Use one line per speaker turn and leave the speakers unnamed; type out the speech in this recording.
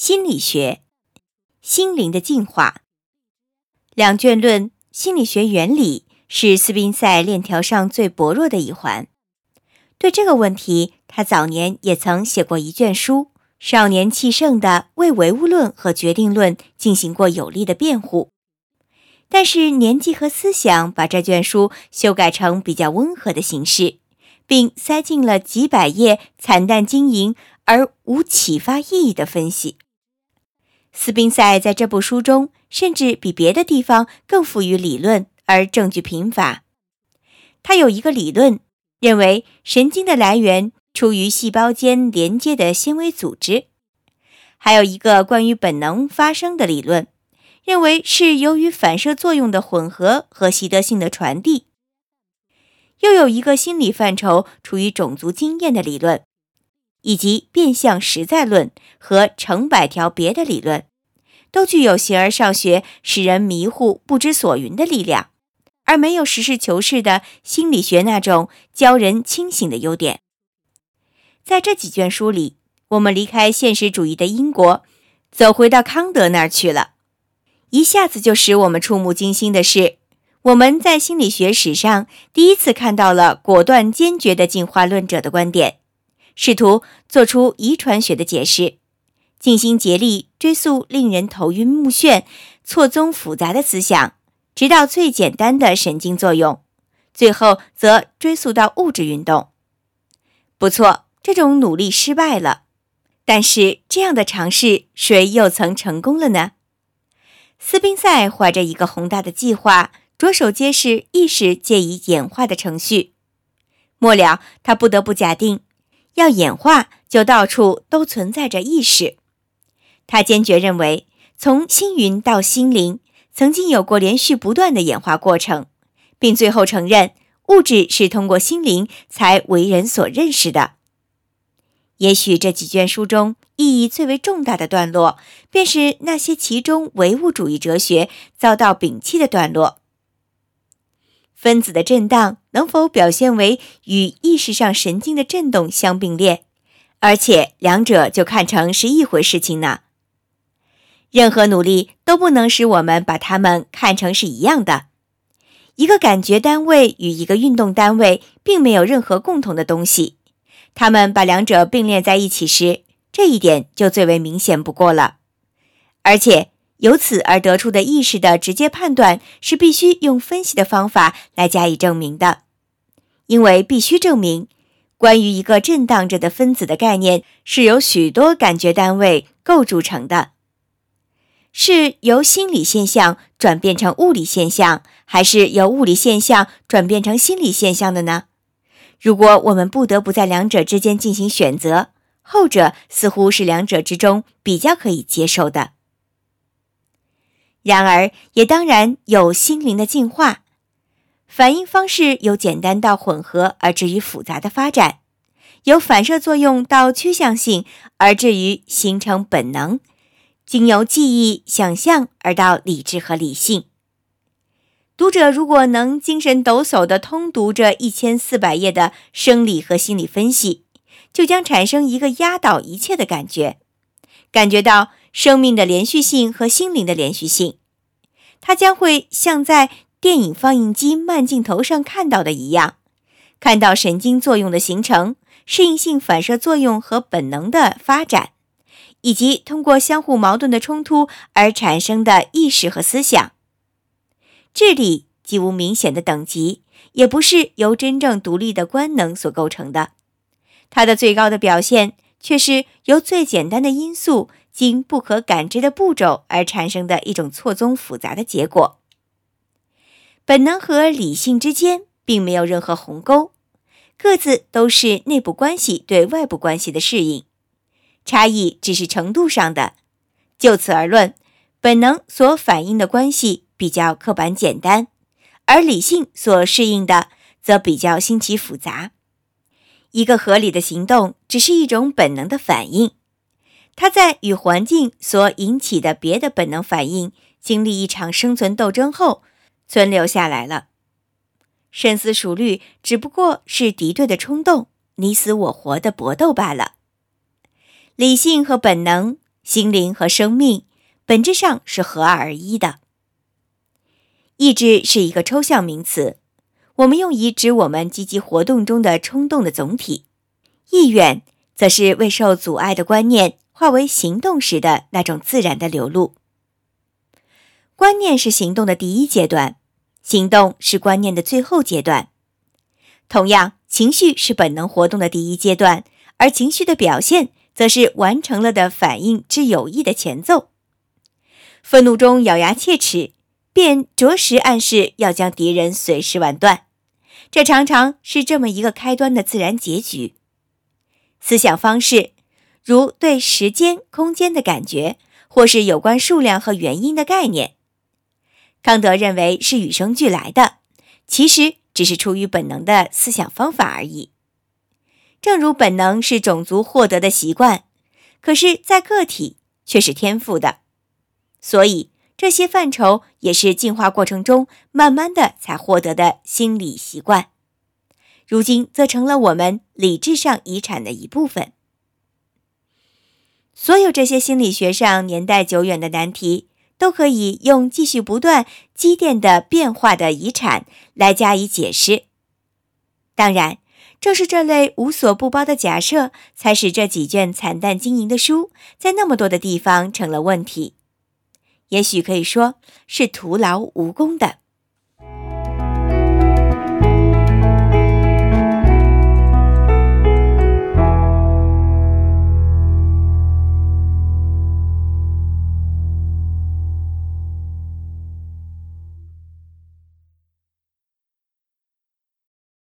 心理学、心灵的进化两卷论心理学原理是斯宾塞链条上最薄弱的一环。对这个问题，他早年也曾写过一卷书，少年气盛的为唯物论和决定论进行过有力的辩护。但是年纪和思想把这卷书修改成比较温和的形式，并塞进了几百页惨淡经营而无启发意义的分析。斯宾塞在这部书中，甚至比别的地方更富于理论而证据贫乏。他有一个理论，认为神经的来源出于细胞间连接的纤维组织；还有一个关于本能发生的理论，认为是由于反射作用的混合和习得性的传递；又有一个心理范畴处于种族经验的理论。以及变相实在论和成百条别的理论，都具有形而上学使人迷糊不知所云的力量，而没有实事求是的心理学那种教人清醒的优点。在这几卷书里，我们离开现实主义的英国，走回到康德那儿去了。一下子就使我们触目惊心的是，我们在心理学史上第一次看到了果断坚决的进化论者的观点。试图做出遗传学的解释，尽心竭力追溯令人头晕目眩、错综复杂的思想，直到最简单的神经作用，最后则追溯到物质运动。不错，这种努力失败了，但是这样的尝试，谁又曾成功了呢？斯宾塞怀着一个宏大的计划，着手揭示意识借以演化的程序，末了，他不得不假定。要演化，就到处都存在着意识。他坚决认为，从星云到心灵，曾经有过连续不断的演化过程，并最后承认物质是通过心灵才为人所认识的。也许这几卷书中意义最为重大的段落，便是那些其中唯物主义哲学遭到摒弃的段落。分子的震荡能否表现为与意识上神经的振动相并列，而且两者就看成是一回事情呢？任何努力都不能使我们把它们看成是一样的。一个感觉单位与一个运动单位并没有任何共同的东西，他们把两者并列在一起时，这一点就最为明显不过了，而且。由此而得出的意识的直接判断是必须用分析的方法来加以证明的，因为必须证明关于一个震荡着的分子的概念是由许多感觉单位构筑成的，是由心理现象转变成物理现象，还是由物理现象转变成心理现象的呢？如果我们不得不在两者之间进行选择，后者似乎是两者之中比较可以接受的。然而，也当然有心灵的进化，反应方式由简单到混合，而至于复杂的发展；由反射作用到趋向性，而至于形成本能；经由记忆、想象而到理智和理性。读者如果能精神抖擞地通读这一千四百页的生理和心理分析，就将产生一个压倒一切的感觉，感觉到。生命的连续性和心灵的连续性，它将会像在电影放映机慢镜头上看到的一样，看到神经作用的形成、适应性反射作用和本能的发展，以及通过相互矛盾的冲突而产生的意识和思想。智力既无明显的等级，也不是由真正独立的官能所构成的，它的最高的表现却是由最简单的因素。经不可感知的步骤而产生的一种错综复杂的结果。本能和理性之间并没有任何鸿沟，各自都是内部关系对外部关系的适应，差异只是程度上的。就此而论，本能所反映的关系比较刻板简单，而理性所适应的则比较新奇复杂。一个合理的行动只是一种本能的反应。他在与环境所引起的别的本能反应经历一场生存斗争后，存留下来了。深思熟虑只不过是敌对的冲动，你死我活的搏斗罢了。理性和本能心灵和生命本质上是合二而一的。意志是一个抽象名词，我们用以指我们积极活动中的冲动的总体；意愿则是未受阻碍的观念化为行动时的那种自然的流露。观念是行动的第一阶段，行动是观念的最后阶段。同样，情绪是本能活动的第一阶段，而情绪的表现则是完成了的反应之有意的前奏。愤怒中咬牙切齿，便着实暗示要将敌人随时完断。这常常是这么一个开端的自然结局。思想方式，如对时间、空间的感觉，或是有关数量和原因的概念，康德认为是与生俱来的。其实。只是出于本能的思想方法而已，正如本能是种族获得的习惯，可是，在个体却是天赋的。所以，这些范畴也是进化过程中慢慢的才获得的心理习惯，如今则成了我们理智上遗产的一部分。所有这些心理学上年代久远的难题。都可以用继续不断积淀的变化的遗产来加以解释。当然，正是这类无所不包的假设，才使这几卷惨淡经营的书在那么多的地方成了问题。也许可以说是徒劳无功的。